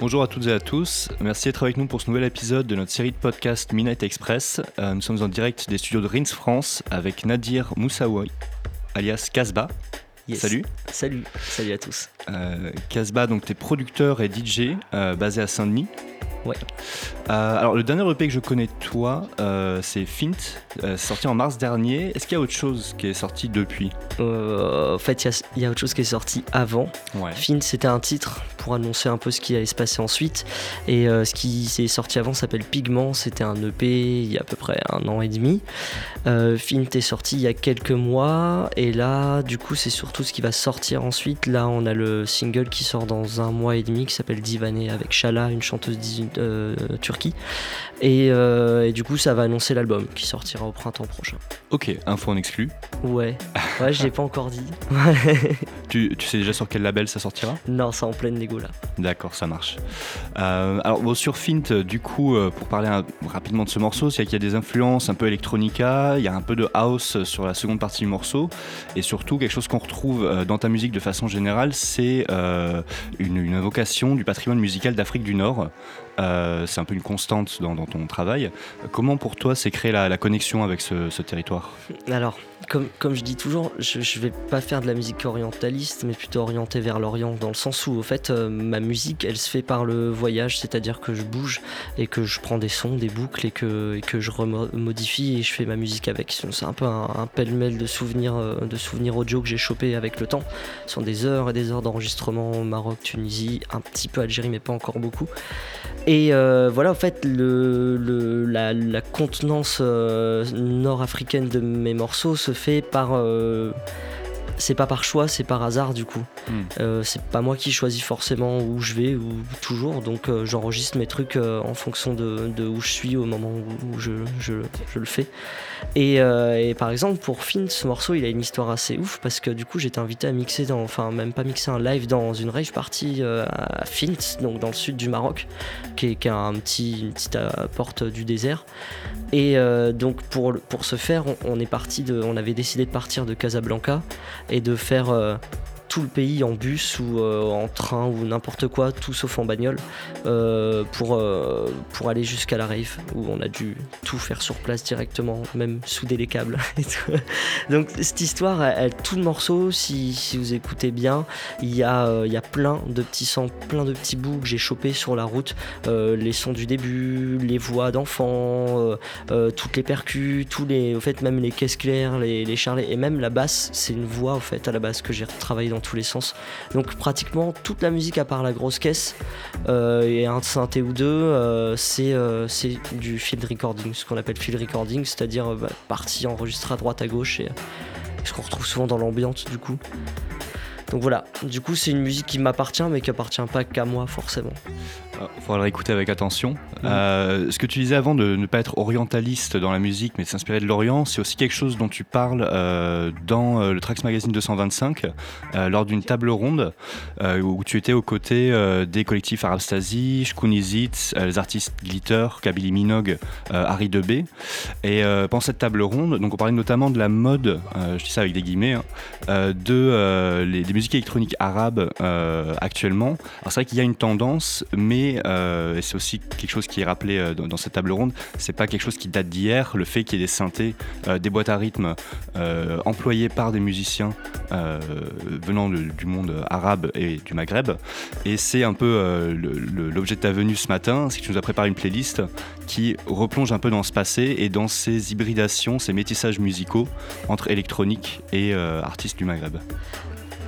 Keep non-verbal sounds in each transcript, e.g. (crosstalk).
Bonjour à toutes et à tous, merci d'être avec nous pour ce nouvel épisode de notre série de podcast Midnight Express. Euh, nous sommes en direct des studios de Rins France avec Nadir Moussaoui, alias Casbah. Salut. Salut, salut à tous. Euh, Casbah, donc tu es producteur et DJ euh, basé à Saint-Denis. Ouais. Euh, alors le dernier EP que je connais de toi, euh, c'est Fint, euh, sorti en mars dernier. Est-ce qu'il y a autre chose qui est sorti depuis? En fait, il y, y, a autre chose qui est sorti avant. Ouais. Fint, c'était un titre pour annoncer un peu ce qui allait se passer ensuite. Et ce qui s'est sorti avant s'appelle Pigment. C'était un EP il y a à peu près un an et demi. Fint est sorti il y a quelques mois. Et là, du coup, c'est surtout ce qui va sortir ensuite. Là, on a le single qui sort dans un mois et demi qui s'appelle Divané avec Shala, une chanteuse euh, Turquie. Et, euh, et, du coup, ça va annoncer l'album qui sortira au printemps prochain. Ok, info en exclu. Ouais, (laughs) ouais, je l'ai pas encore dit. tu, tu, sais déjà sur quel label ça sortira? Non, c'est en pleine négo là. D'accord, ça marche. Euh, alors, bon, sur Fint, du coup, euh, pour parler un, rapidement de ce morceau, c'est qu'il y a des influences un peu electronica, il y a un peu de house sur la seconde partie du morceau, et surtout, quelque chose qu'on retrouve euh, dans ta musique de façon générale, c'est une, une invocation du patrimoine musical d'Afrique du Nord. Euh, c'est un peu une constante dans, ton travail. Comment pour toi c'est créer la, la, connexion avec ce, ce territoire? Alors, comme, je dis toujours, je ne vais pas faire de la musique orientaliste, mais plutôt orientée vers l'Orient, dans le sens où, au fait, euh, ma musique, elle se fait par le voyage, c'est-à-dire que je bouge et que je prends des sons, des boucles et que, je remodifie et je fais ma musique avec. C'est un peu un, pêle-mêle de souvenirs, euh, de souvenirs audio que j'ai chopé avec le temps. Ce sont des heures et des heures d'enregistrement au Maroc, Tunisie, un petit peu Algérie, mais pas encore beaucoup. Et euh, voilà, en fait, la, contenance nord-africaine de mes morceaux fait par. Euh, c'est pas par choix, c'est par hasard du coup. Mm. Euh, c'est pas moi qui choisis forcément où je vais ou toujours, donc euh, j'enregistre mes trucs euh, en fonction de, de, où je suis au moment où, où je, je, je, le fais. Et, et, par exemple pour Finn, ce morceau il a une histoire assez ouf parce que du coup j'étais invité à mixer dans, enfin même pas mixer un live dans une rave party à Fint, donc dans le sud du Maroc, qui est, qui est un petit, une petite porte du désert. Et donc pour, pour ce faire, on, on est parti de, on avait décidé de partir de Casablanca et de faire euh, tout le pays en bus ou euh, en train ou n'importe quoi, tout sauf en bagnole, euh, pour, euh, pour aller jusqu'à la rave où on a dû tout faire sur place directement, même souder les câbles. (laughs) Donc cette histoire, elle, tout le morceau, si, vous écoutez bien, il y a, il y a plein de petits sons, plein de petits bouts que j'ai chopés sur la route, les sons du début, les voix d'enfants, toutes les percus, tous les, au fait même les caisses claires, les, les charlets et même la basse, c'est une voix au fait à la base que j'ai travaillé dans tous les sens. Donc pratiquement toute la musique à part la grosse caisse euh, et un synthé ou deux, euh, c'est euh, du field recording, ce qu'on appelle field recording, c'est-à-dire bah, partie enregistrée à droite à gauche et ce qu'on retrouve souvent dans l'ambiance du coup. Donc voilà, du coup c'est une musique qui m'appartient mais qui appartient pas qu'à moi forcément. Il faudra l'écouter avec attention. Mmh. Euh, ce que tu disais avant de ne pas être orientaliste dans la musique, mais de s'inspirer de l'Orient, c'est aussi quelque chose dont tu parles euh, dans euh, le Trax Magazine 225, euh, lors d'une table ronde euh, où tu étais aux côtés euh, des collectifs Arabstasy, Shkunizit, les artistes Glitter, Kabylie Minogue, Harry Debé. Et pendant cette table ronde, donc on parlait notamment de la mode, je dis ça avec des guillemets, hein, de les, des musiques électroniques arabes actuellement. Alors c'est vrai qu'il y a une tendance, mais euh, et c'est aussi quelque chose qui est rappelé euh, dans, cette table ronde, c'est pas quelque chose qui date d'hier, le fait qu'il y ait des synthés, euh, des boîtes à rythme euh, employées par des musiciens euh, venant du monde arabe et du Maghreb. Et c'est un peu l'objet de ta venue ce matin, c'est que tu nous as préparé une playlist qui replonge un peu dans ce passé et dans ces hybridations, ces métissages musicaux entre électronique et artistes du Maghreb.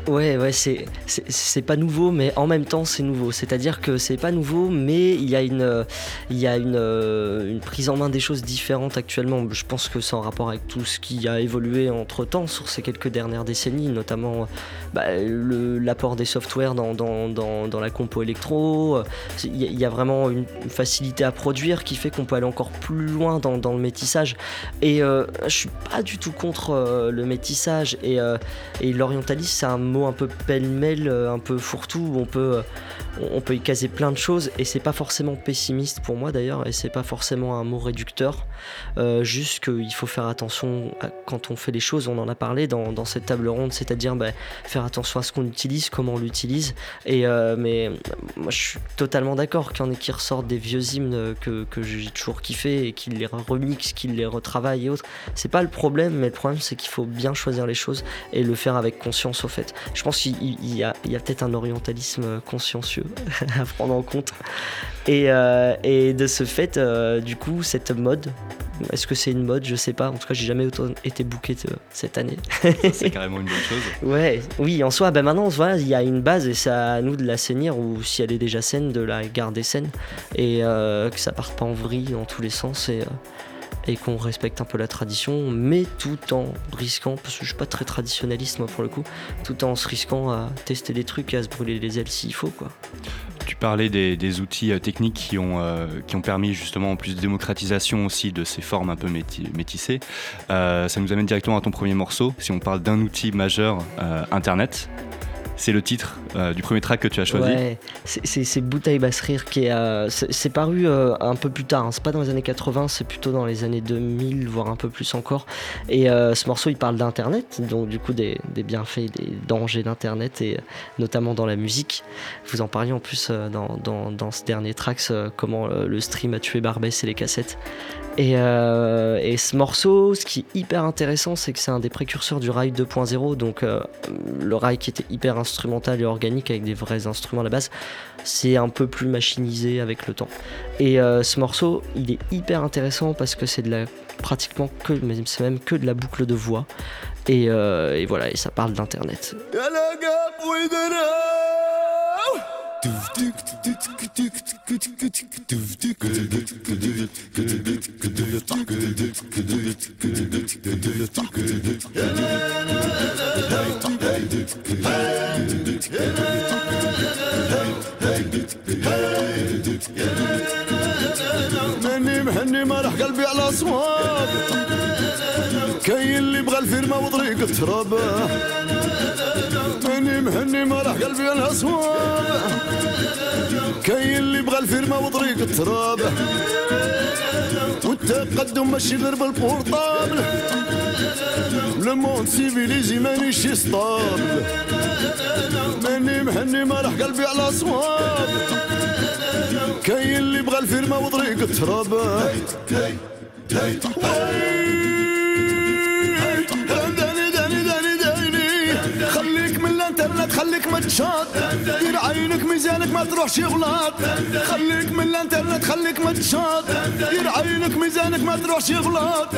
Ouais, ouais, c'est pas nouveau, mais en même temps c'est nouveau. C'est-à-dire que c'est pas nouveau, mais il y a, une, il y a une, une, prise en main des choses différentes actuellement. Je pense que c'est en rapport avec tout ce qui a évolué entre temps sur ces quelques dernières décennies, notamment bah, l'apport des softwares dans, dans, dans, la compo électro. Il y, a vraiment une, facilité à produire qui fait qu'on peut aller encore plus loin dans, le métissage. Et euh, je suis pas du tout contre euh, le métissage et, euh, et l'orientalisme, c'est un mot un peu pêle-mêle, un peu fourre-tout, on peut, on peut y caser plein de choses et c'est pas forcément pessimiste pour moi d'ailleurs et c'est pas forcément un mot réducteur. juste qu'il faut faire attention quand on fait les choses, on en a parlé dans, cette table ronde, c'est-à-dire bah, faire attention à ce qu'on utilise, comment on l'utilise. Et mais moi je suis totalement d'accord qu'il y qui ressortent des vieux hymnes que, que j'ai toujours kiffé et qui les remixent, qui les retravaillent et autres. C'est pas le problème, mais le problème c'est qu'il faut bien choisir les choses et le faire avec conscience au fait. Je pense qu'il y a, peut-être un orientalisme consciencieux (laughs) à prendre en compte. Et, euh, de ce fait, euh, du coup, cette mode, est-ce que c'est une mode? Je sais pas. En tout cas, j'ai jamais autant été booké cette année. c'est (laughs) carrément une bonne chose. Ouais, oui, en soi, ben maintenant, voilà, il y a une base et c'est à nous de la sainir ou si elle est déjà saine, de la garder saine et euh, que ça parte pas en vrille dans tous les sens et et qu'on respecte un peu la tradition, mais tout en risquant, parce que je suis pas très traditionnaliste moi pour le coup, tout en se risquant à tester des trucs et à se brûler les ailes s'il faut quoi. Tu parlais des, outils euh, techniques qui ont, euh, qui ont permis justement en plus de démocratisation aussi de ces formes un peu métissées. Euh, ça nous amène directement à ton premier morceau. Si on parle d'un outil majeur, Internet, c'est le titre euh, du premier track que tu as choisi. Ouais, c'est Bouteille Basse Rire qui est. Euh, c'est paru euh, un peu plus tard, hein. c'est pas dans les années 80, c'est plutôt dans les années 2000, voire un peu plus encore. Et ce morceau il parle d'Internet, donc du coup des, bienfaits, des dangers d'Internet, et notamment dans la musique. Vous en parliez en plus dans, dans, ce dernier track, comment le stream a tué Barbès et les cassettes. Et, ce morceau, ce qui est hyper intéressant, c'est que c'est un des précurseurs du rail 2.0, donc le rail qui était hyper instrumental et organique avec des vrais instruments à la base, c'est un peu plus machinisé avec le temps. Et euh, ce morceau, il est hyper intéressant parce que c'est de la pratiquement que, c'est même que de la boucle de voix. Et, et voilà, et ça parle d'internet. ماني مهني ما راح قلبي على صواب بغى الفيرما وطريق التراب ماني مهني ما راح قلبي على صواب كاين اللي بغى الفيرما وطريق التراب والتقدم ماشي غير بالبورطابل. لو موند سيفيليزي مانيش ستابل ماني مهني ما راح قلبي على صواب كاين اللي بغى الفيرما وطريق التراب خليك متشاط دير عينك ميزانك ما تروحش غلط. خليك من الانترنت خليك متشاط دير عينك ميزانك ما تروحش غلط.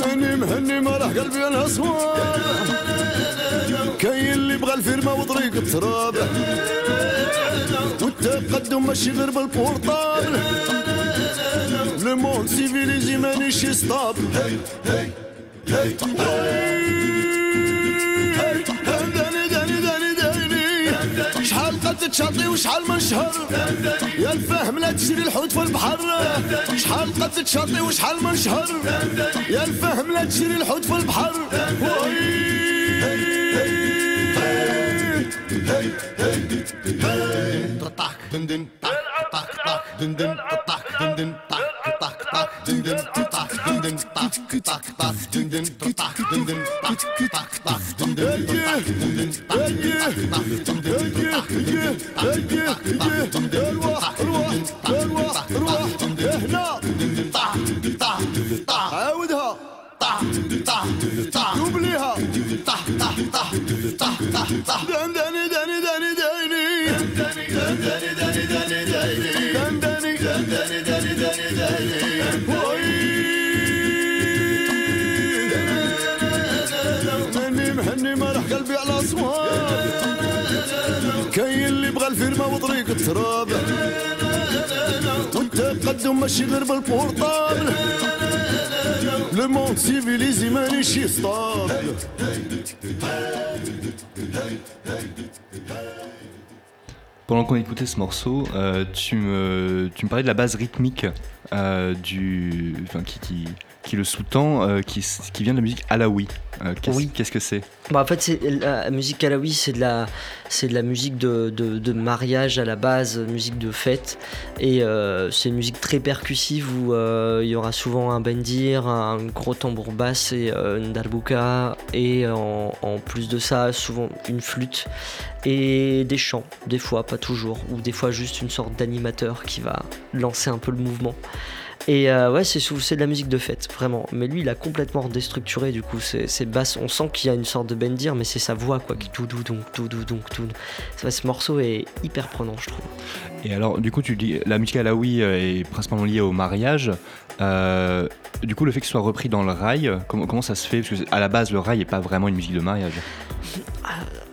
ماني مهني ما راح قلبي الاسوار كاين اللي بغى الفيرما وطريق التراب والتقدم ماشي غير بالبورطابل لو موند سيفيليزي مانيش ستاب هاي هاي شحال قد تشاطي وشحال من شهر. يا الفهم لا تجري الحوت في البحر. شحال قد تشاطي وشحال من شهر. يا الفهم لا تجري الحوت في البحر. N'oubliez pas. دندني دندني دندني دندني مهني مهني مرح قلبي على اصوات كاين اللي بغى الفيرما وطريق التراب وانت والتقدم ماشي غير بالبورطابل لو موند سيفيليزي مانيش يستاب Pendant qu'on écoutait ce morceau, euh, tu, me, tu me parlais de la base rythmique euh, du, enfin, qui, qui, qui le sous-tend, euh, qui, qui vient de la musique alaoui. Euh, qu'est-ce, Oui. qu'est-ce que c'est? Bah, en fait, c'est, la musique alaoui, c'est de la, c'est de la musique de, de, de mariage à la base, musique de fête. Et euh, c'est une musique très percussive où euh, il y aura souvent un bendir, un gros tambour basse et une darbuka. Et en, en plus de ça, souvent une flûte et des chants, des fois, pas toujours. Ou des fois juste une sorte d'animateur qui va lancer un peu le mouvement. Et euh, ouais, c'est c'est de la musique de fête, vraiment. Mais lui, il a complètement déstructuré, du coup, ses, ses basses. On sent qu'il y a une sorte de bendir, mais c'est sa voix, quoi, qui tout doux, donc tout doux, donc tout. Ce morceau est hyper prenant, je trouve. Et alors, du coup, tu dis la musique alaoui euh, est principalement liée au mariage. Euh, du coup, le fait que ce soit repris dans le rail, comment, comment ça se fait? Parce que à la base, le rail n'est pas vraiment une musique de mariage.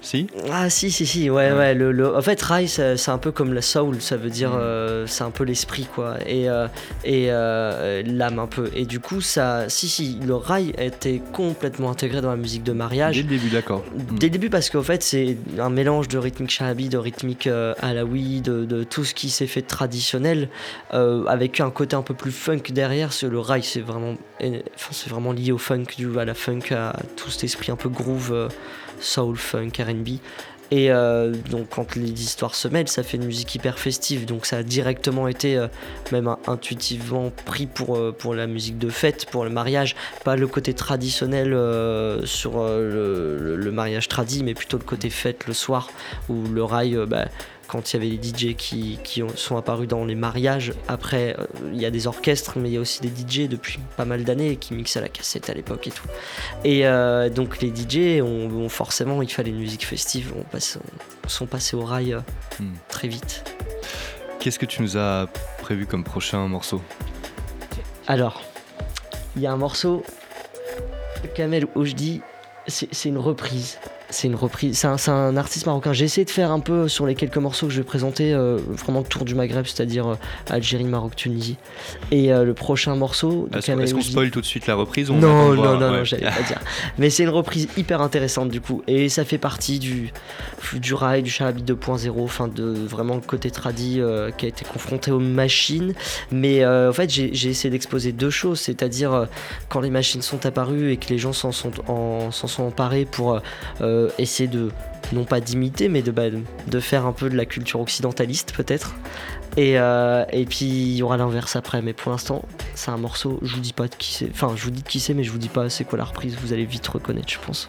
Si Ah, si, si, si, ouais, ouais. le, le- En fait, Rai, c'est c'est un peu comme la soul, ça veut dire, Mm. euh, c'est un peu l'esprit, quoi. Et, euh, et euh, l'âme, un peu. Et du coup, ça. Si, si, le Rai était complètement intégré dans la musique de mariage. Dès le début, d'accord. Dès le début, parce qu'en fait, c'est un mélange de rythmique shahabi, de rythmique euh, alaoui, de, de tout ce qui s'est fait traditionnel, euh, avec un côté un peu plus funk derrière. Le rail, c'est vraiment, enfin, vraiment lié au funk, du, à la funk, à tout cet esprit un peu groove, euh, soul, funk, RB. Et euh, donc, quand les histoires se mêlent, ça fait une musique hyper festive. Donc, ça a directement été, euh, même intuitivement, pris pour, euh, pour la musique de fête, pour le mariage. Pas le côté traditionnel sur le, mariage tradit, mais plutôt le côté fête le soir, où le rail, bah, quand il y avait les DJ qui, qui ont- sont apparus dans les mariages, après, euh, il y a des orchestres, mais il y a aussi des DJ depuis pas mal d'années qui mixaient à la cassette à l'époque et tout. Et euh, donc, les DJ, ont, ont forcément, il fallait une musique festive, on passe, on- sont passés au rail euh, Hmm. très vite. Qu'est-ce que tu nous as prévu comme prochain morceau? Alors, il y a un morceau, Kamel Oujdi, c'est une reprise. C'est une reprise. C'est un, artiste marocain. J'ai essayé de faire un peu sur les quelques morceaux que je vais présenter, euh, vraiment le tour du Maghreb, c'est-à-dire euh, Algérie, Maroc, Tunisie. Et euh, le prochain morceau Est-ce est-ce qu'on spoil tout de suite la reprise ou on non, non, non, Ouais. non, j'allais pas (laughs) dire. Mais c'est une reprise hyper intéressante du coup. Et ça fait partie du, du rail, du Sharabi 2.0, enfin de vraiment le côté tradi qui a été confronté aux machines. Mais en fait, j'ai essayé d'exposer deux choses, c'est-à-dire quand les machines sont apparues et que les gens s'en sont, en- s'en sont emparés pour euh, euh, essayer de, non pas d'imiter, mais de, bah, de faire un peu de la culture occidentaliste peut-être. Et, euh, et puis il y aura l'inverse après, mais pour l'instant, c'est un morceau, je vous dis pas de qui c'est. Enfin, je vous dis de qui c'est, mais je vous dis pas c'est quoi la reprise, vous allez vite reconnaître, je pense.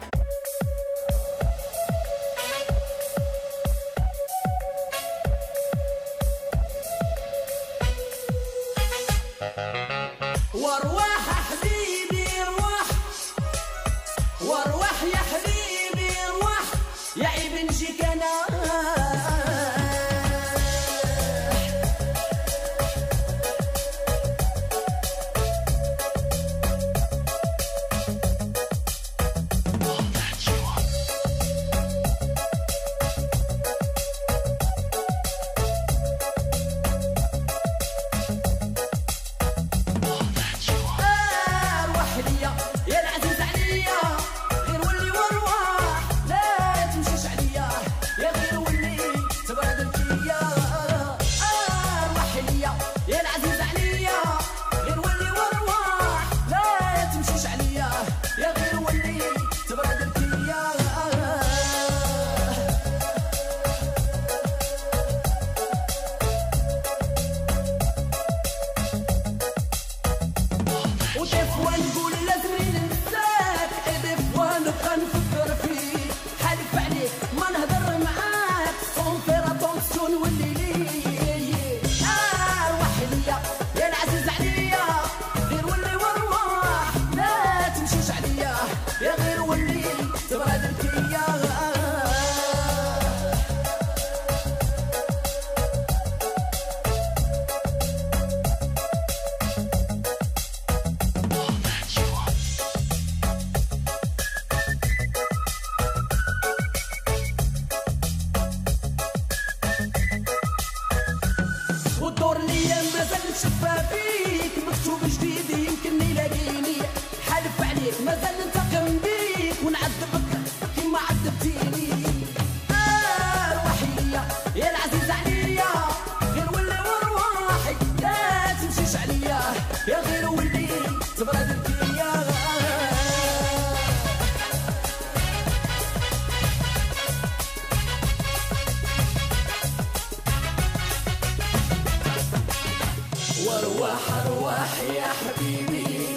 وارواح ارواح يا حبيبي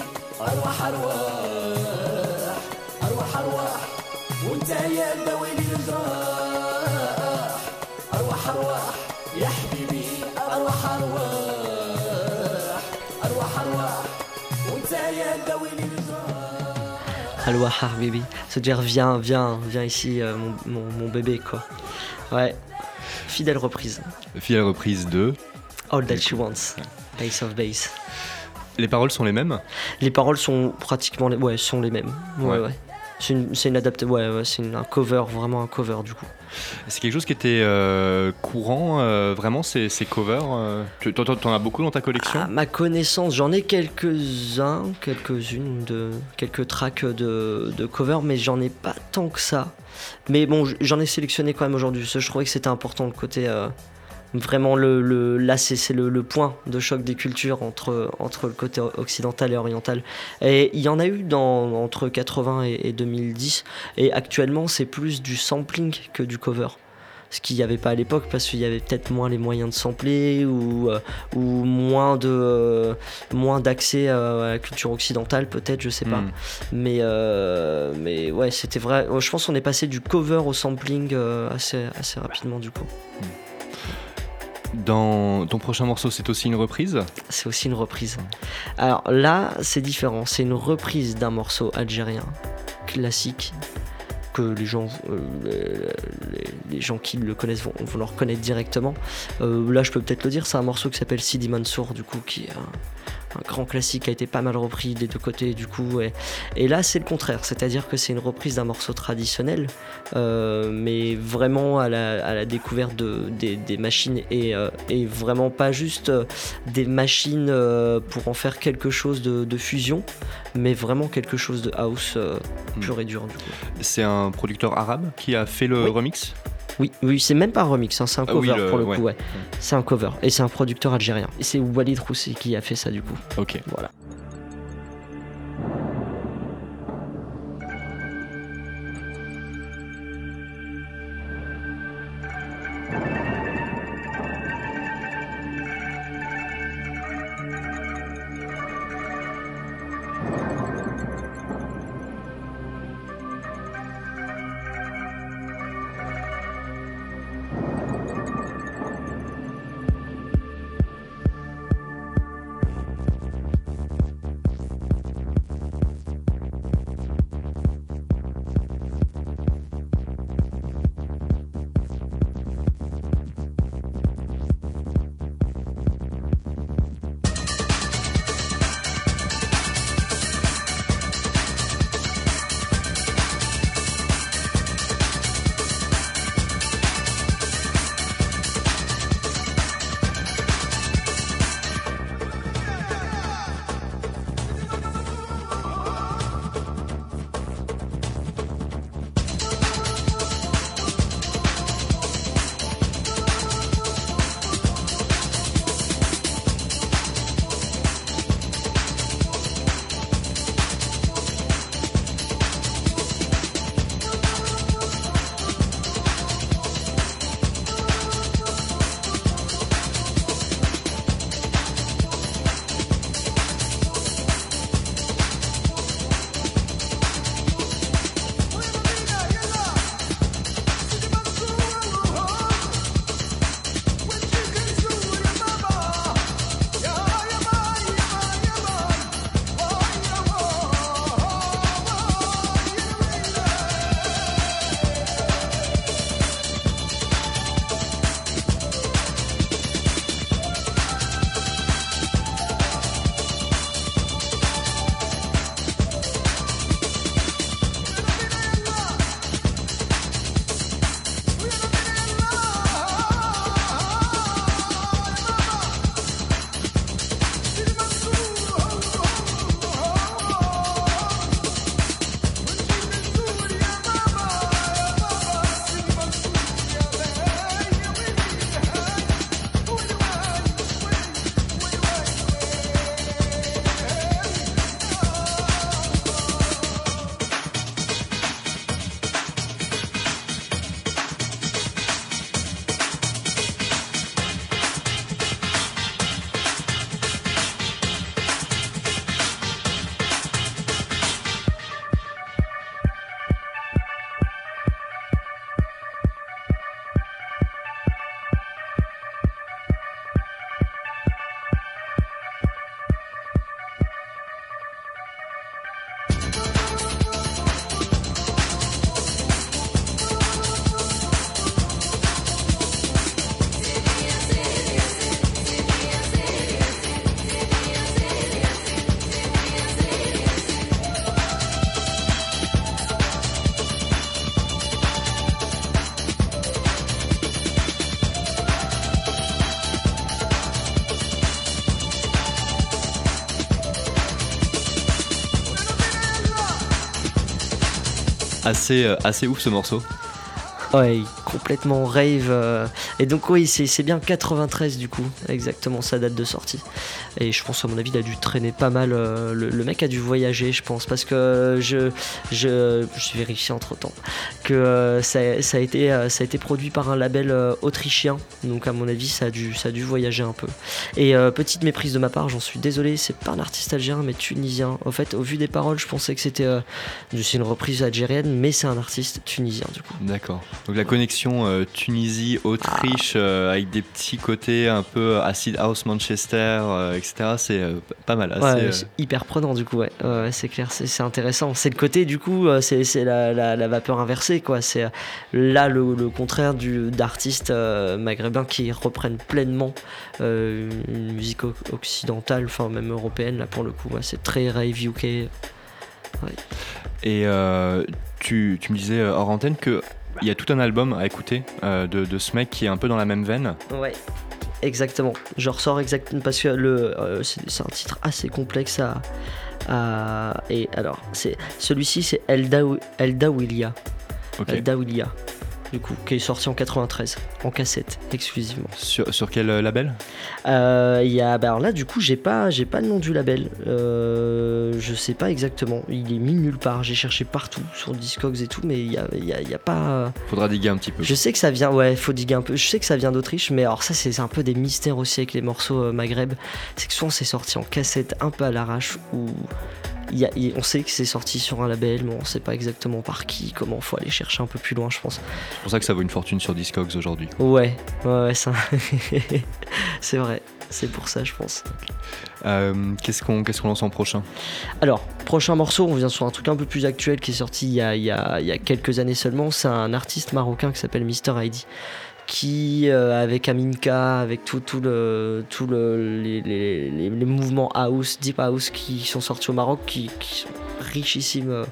ارواح ارواح ارواح ارواح وانت يا الجراح ارواح ارواح يا حبيبي ارواح ارواح ارواح ارواح وانت dire viens viens viens ici mon, mon, mon bébé quoi ouais fidèle reprise fidèle reprise de All that she wants. Ace of Base. Les paroles sont les mêmes? Les paroles sont pratiquement les, ouais, sont les mêmes. Ouais, Ouais. ouais. C'est une, une adaptation, ouais, ouais, c'est un cover, vraiment un cover du coup. C'est quelque chose qui était euh, courant, euh, vraiment, ces, ces covers euh, tu- T'en t'en as beaucoup dans ta collection? À ma connaissance, j'en ai quelques-uns, quelques-unes, de, quelques tracks de, de cover, mais j'en ai pas tant que ça. Mais bon, j'en ai sélectionné quand même aujourd'hui, parce que je trouvais que c'était important le côté. Vraiment, le, le, là, c'est le, le point de choc des cultures entre, entre le côté occidental et oriental. Et il y en a eu dans, entre 80 et, et 2010, et actuellement, c'est plus du sampling que du cover. Ce qu'il n'y avait pas à l'époque, parce qu'il y avait peut-être moins les moyens de sampler ou. euh, ou moins de euh, moins d'accès euh, à la culture occidentale peut-être je sais pas Hmm. mais euh, mais ouais c'était vrai je pense qu'on est passé du cover au sampling assez assez rapidement du coup Dans ton prochain morceau, c'est aussi une reprise c'est aussi une reprise alors là c'est différent c'est une reprise d'un morceau algérien classique que les gens, euh, les, gens qui le connaissent vont, le reconnaître directement. Euh, là, je peux peut-être le dire, c'est un morceau qui s'appelle Sidi Mansour, du coup, qui est un, grand classique, qui a été pas mal repris des deux côtés, du coup. Et, et là, c'est le contraire, c'est-à-dire que c'est une reprise d'un morceau traditionnel, euh, mais vraiment à la, à la découverte de, des, des machines et, euh, et vraiment pas juste euh, des machines pour en faire quelque chose de, de fusion, mais vraiment quelque chose de house euh, pur et dur, du coup. C'est un producteur arabe qui a fait le Oui. remix? Oui, oui, c'est même pas un remix, hein, c'est un Ah oui, cover le- pour le ouais. coup, ouais. C'est un cover et c'est un producteur algérien. Et c'est Walid Roussi qui a fait ça du coup. Ok. Voilà. Assez, euh, assez ouf ce morceau. Ouais, complètement rave. euh, Et donc oui, c'est bien 93 du coup, exactement sa date de sortie. Et je pense à mon avis, il a dû traîner pas mal. euh, le, mec a dû voyager, je pense, parce que je je j'ai vérifié entre temps que euh, ça, a été ça a été produit par un label autrichien. Donc à mon avis, ça a dû ça a dû voyager un peu. Et petite méprise de ma part, j'en suis désolé, c'est pas un artiste algérien mais tunisien. Au fait, au vu des paroles, je pensais que c'était c'est une reprise algérienne, mais c'est un artiste tunisien du coup. D'accord. Donc la connexion euh, Tunisie-Autriche euh, avec des petits côtés un peu acid house Manchester, euh, etc. C'est pas mal. Assez, Ouais, c'est hyper prenant du coup, ouais, c'est clair, c'est intéressant. C'est le côté du coup, c'est la, la- la vapeur inversée quoi. C'est là le, le contraire du d'artistes maghrébins qui reprennent pleinement une musique occidentale, enfin même européenne là pour le coup. ouais, c'est très rave UK. Et tu, tu me disais hors antenne que il y a tout un album à écouter euh, de, de ce mec qui est un peu dans la même veine. Ouais. Exactement. Je ressors exactement parce que le euh, c'est un titre assez complexe à, à- et alors c'est celui-ci c'est Elda Elda Willia. Ok. Elda Willia. Du coup, qui est sorti en 93 en cassette exclusivement. Sur, sur quel euh, label? Euh, y a bah alors là du coup j'ai pas j'ai pas le nom du label. Euh, je sais pas exactement. Il est mis nulle part. J'ai cherché partout sur Discogs et tout, mais il y a, y a- y a pas. Faudra diguer un petit peu. Je sais que ça vient, ouais, faut diguer un peu. Je sais que ça vient d'Autriche, mais alors ça, c'est un peu des mystères aussi avec les morceaux euh, Maghreb. C'est que souvent c'est sorti en cassette un peu à l'arrache ou. Y a- il- on sait que c'est sorti sur un label, mais on sait pas exactement par qui, comment. Faut aller chercher un peu plus loin, je pense. C'est pour ça que ça vaut une fortune sur Discogs aujourd'hui. Ouais, ouais, ouais, ça. (laughs) c'est vrai. C'est pour ça, je pense. Euh, Qu'est-ce qu'on qu'est-ce qu'on lance en prochain? Alors, prochain morceau, on vient sur un truc un peu plus actuel qui est sorti il y a, il y a- il y a quelques années seulement. C'est un artiste marocain qui s'appelle Mister Heidi. Qui, euh, avec Aminka, avec tout, tout le, tout le, les, les- les- mouvements house, deep house qui sont sortis au Maroc, qui, qui sont richissimes, euh,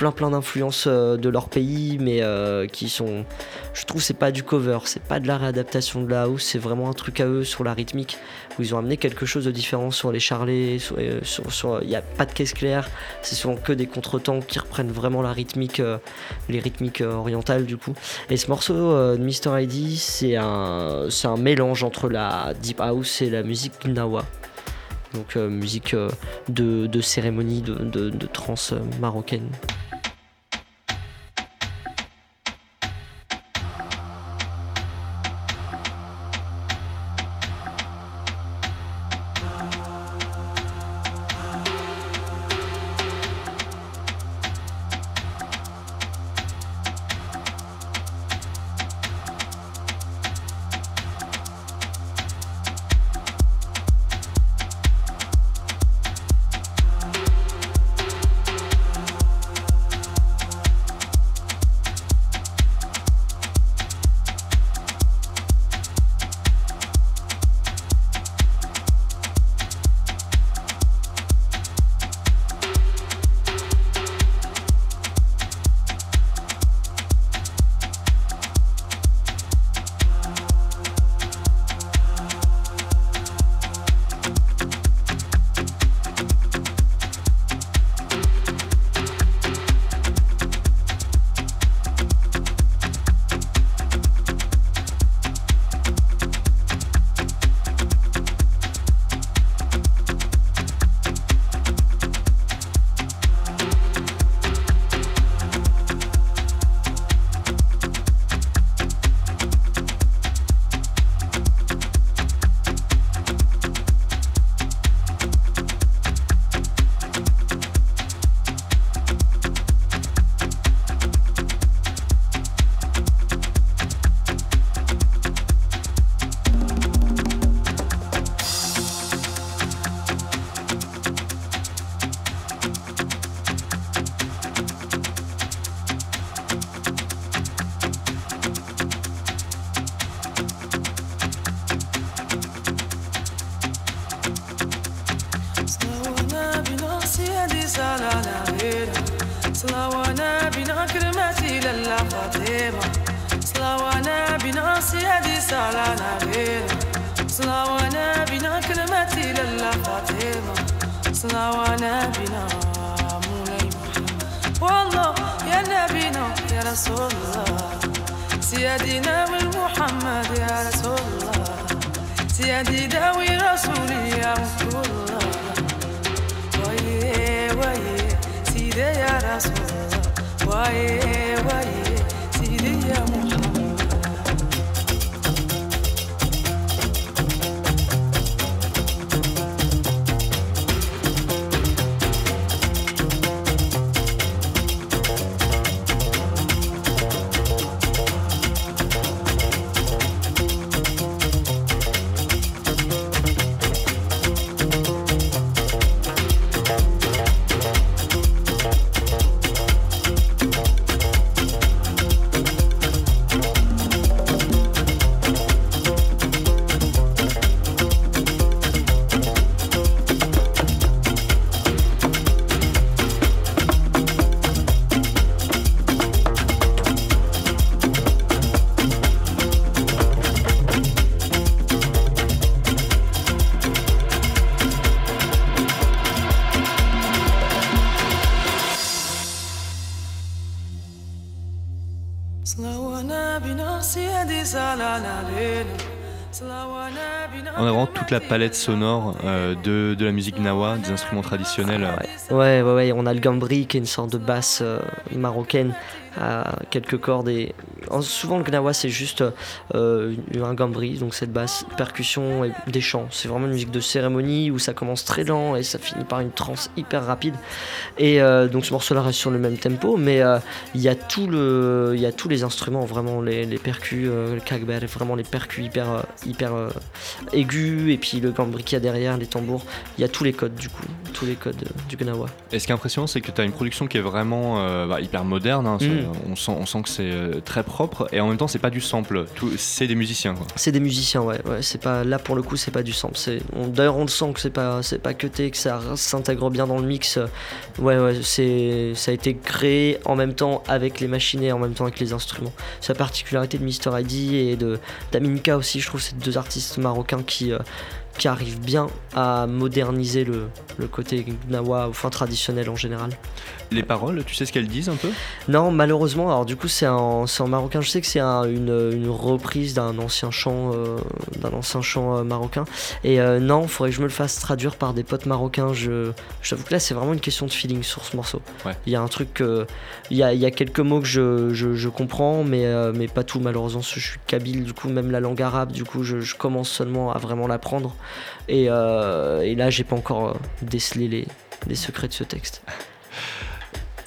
plein plein d'influences euh, de leur pays, mais euh, qui sont, je trouve, c'est pas du cover, c'est pas de la réadaptation de la house, c'est vraiment un truc à eux sur la rythmique où ils ont amené quelque chose de différent sur les charlets, sur, euh, sur- sur- il n'y a pas de caisse claire, c'est souvent que des contretemps qui reprennent vraiment la rythmique, les rythmiques orientales du coup. Et ce morceau de Mr. ID, c'est un, c'est un mélange entre la deep house et la musique gnawa. Donc musique de, de cérémonie, de, de, trance marocaine. صلوانا بنا مولاي محمد والله يا نبي يا رسول الله. سيدنا والمحمد يا رسول الله. سيدي داوي رسولي يا رسول الله. ويه ويه سيدي يا رسول الله. ويه ويه. La palette sonore euh, de, de la musique nawa, des instruments traditionnels. euh, Ouais, ouais, ouais, on a le gambri qui est une sorte de basse euh, marocaine à quelques cordes et en- souvent le gnawa c'est juste euh, un gambri, donc cette basse, percussion et des chants. C'est vraiment une musique de cérémonie où ça commence très lent et ça finit par une trance hyper rapide. Et euh, donc ce morceau-là reste sur le même tempo, mais euh, il y a tout le, il y a tous les instruments, vraiment les, les percus, le kagber, vraiment les percus hyper, hyper aigus et puis le gambri qu'il y a derrière, les tambours. Il y a tous les codes du coup, tous les codes du gnawa. Et ce qui est impressionnant, c'est que tu as une production qui est vraiment bah, hyper moderne. hein. On, sent, on sent que c'est euh, très propre et en même temps, c'est pas du sample. Tout- C'est des musiciens. C'est des musiciens, ouais. ouais c'est pas là pour le coup, c'est pas du sample. C'est on- d'ailleurs on le sent que c'est pas c'est pas cuté, que ça s'intègre bien dans le mix. Ouais, ouais. C'est ça a été créé en même temps avec les machines et en même temps avec les instruments. C'est la particularité de Mr ID et de d'Aminka aussi. Je trouve c'est deux artistes marocains qui euh, qui arrivent bien à moderniser le, le côté gnawa, enfin traditionnel en général. Les paroles, tu sais ce qu'elles disent un peu? Non, malheureusement, alors du coup c'est en, marocain, je sais que c'est un- une, une reprise d'un ancien chant, euh, d'un ancien chant euh, marocain. Et euh, non, faudrait que je me le fasse traduire par des potes marocains. Je, je t'avoue que là c'est vraiment une question de feeling sur ce morceau. Ouais. Il y a un truc, il y a, il y a quelques mots que je, je- je comprends, mais, mais pas tout malheureusement. Je suis kabyle, du coup même la langue arabe, du coup je, je commence seulement à vraiment l'apprendre. Et, et là j'ai pas encore décelé les, les secrets de ce texte. (laughs)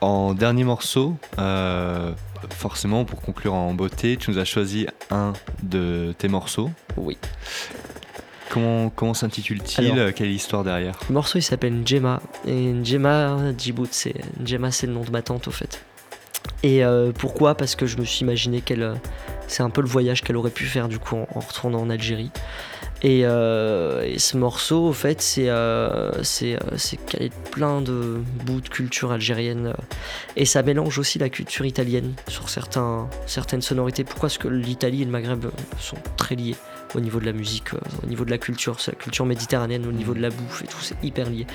En dernier morceau, euh, forcément, pour conclure en beauté, tu nous as choisi un de tes morceaux. Oui. Comment, comment s'intitule-t-il? Quelle est l'histoire derrière? Le morceau il s'appelle Njema et Njema Djibout c'est Njema c'est le nom de ma tante au fait. Et euh, pourquoi? Parce que je me suis imaginé qu'elle euh, c'est un peu le voyage qu'elle aurait pu faire du coup en, retournant en Algérie. Et, euh, et ce morceau au fait c'est euh, c'est euh, calé de plein de bouts de culture algérienne et ça mélange aussi la culture italienne sur certains certaines sonorités. Pourquoi Parce que l'Italie et le Maghreb sont très liés? Au niveau de la musique, euh, au niveau de la culture, c'est la culture méditerranéenne, au niveau de la bouffe et tout, c'est hyper lié.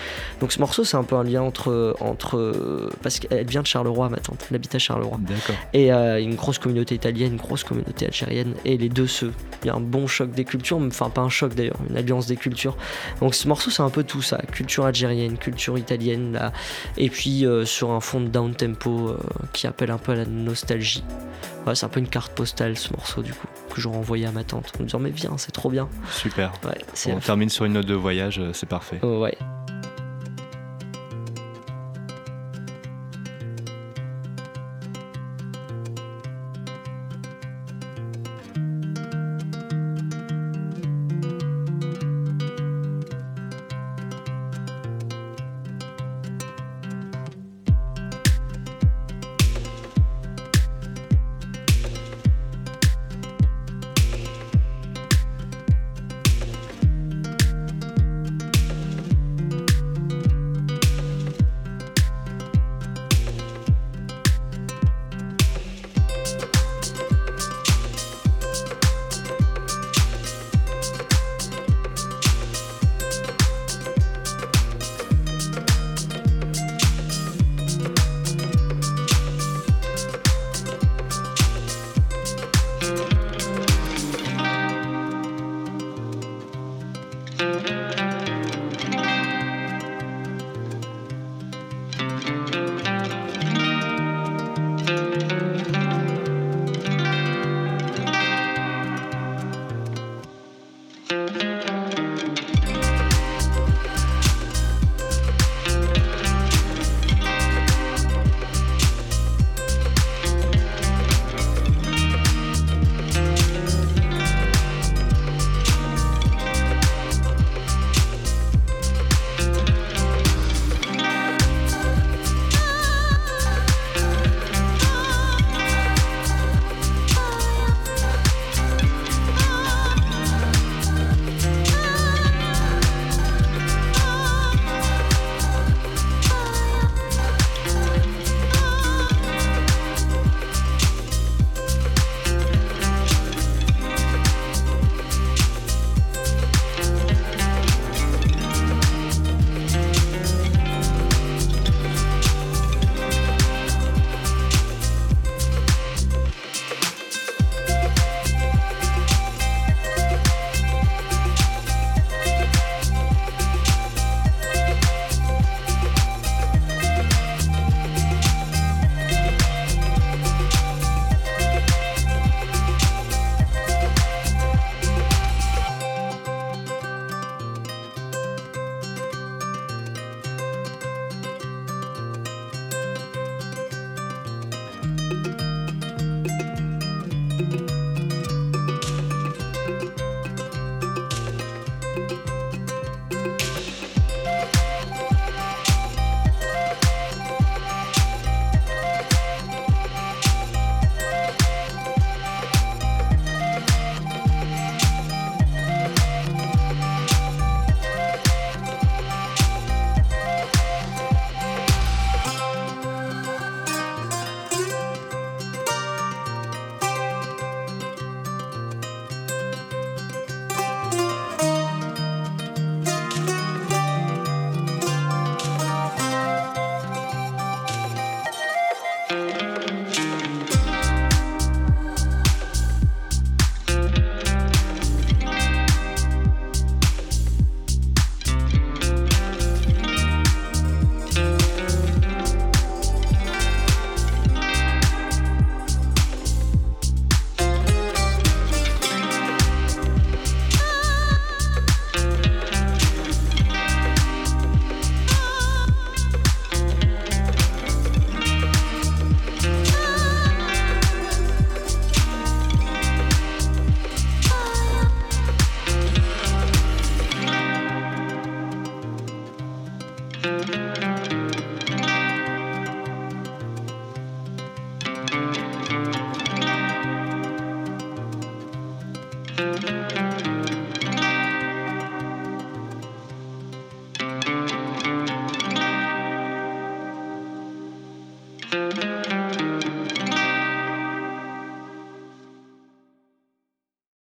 Donc ce morceau, c'est un peu un lien entre. entre parce qu'elle vient de Charleroi, ma tante, elle habite à Charleroi. D'accord. Et euh, une grosse communauté italienne, une grosse communauté algérienne, et les deux se. Il y a un bon choc des cultures, enfin pas un choc d'ailleurs, une alliance des cultures. Donc ce morceau, c'est un peu tout ça culture algérienne, culture italienne, là, et puis euh, sur un fond de down tempo euh, qui appelle un peu à la nostalgie. Ouais, c'est un peu une carte postale ce morceau du coup, que j'aurais envoyé à ma tante en me disant mais viens, c'est trop bien. Super. Ouais, On termine sur une note de voyage, euh, c'est parfait. Oh, ouais.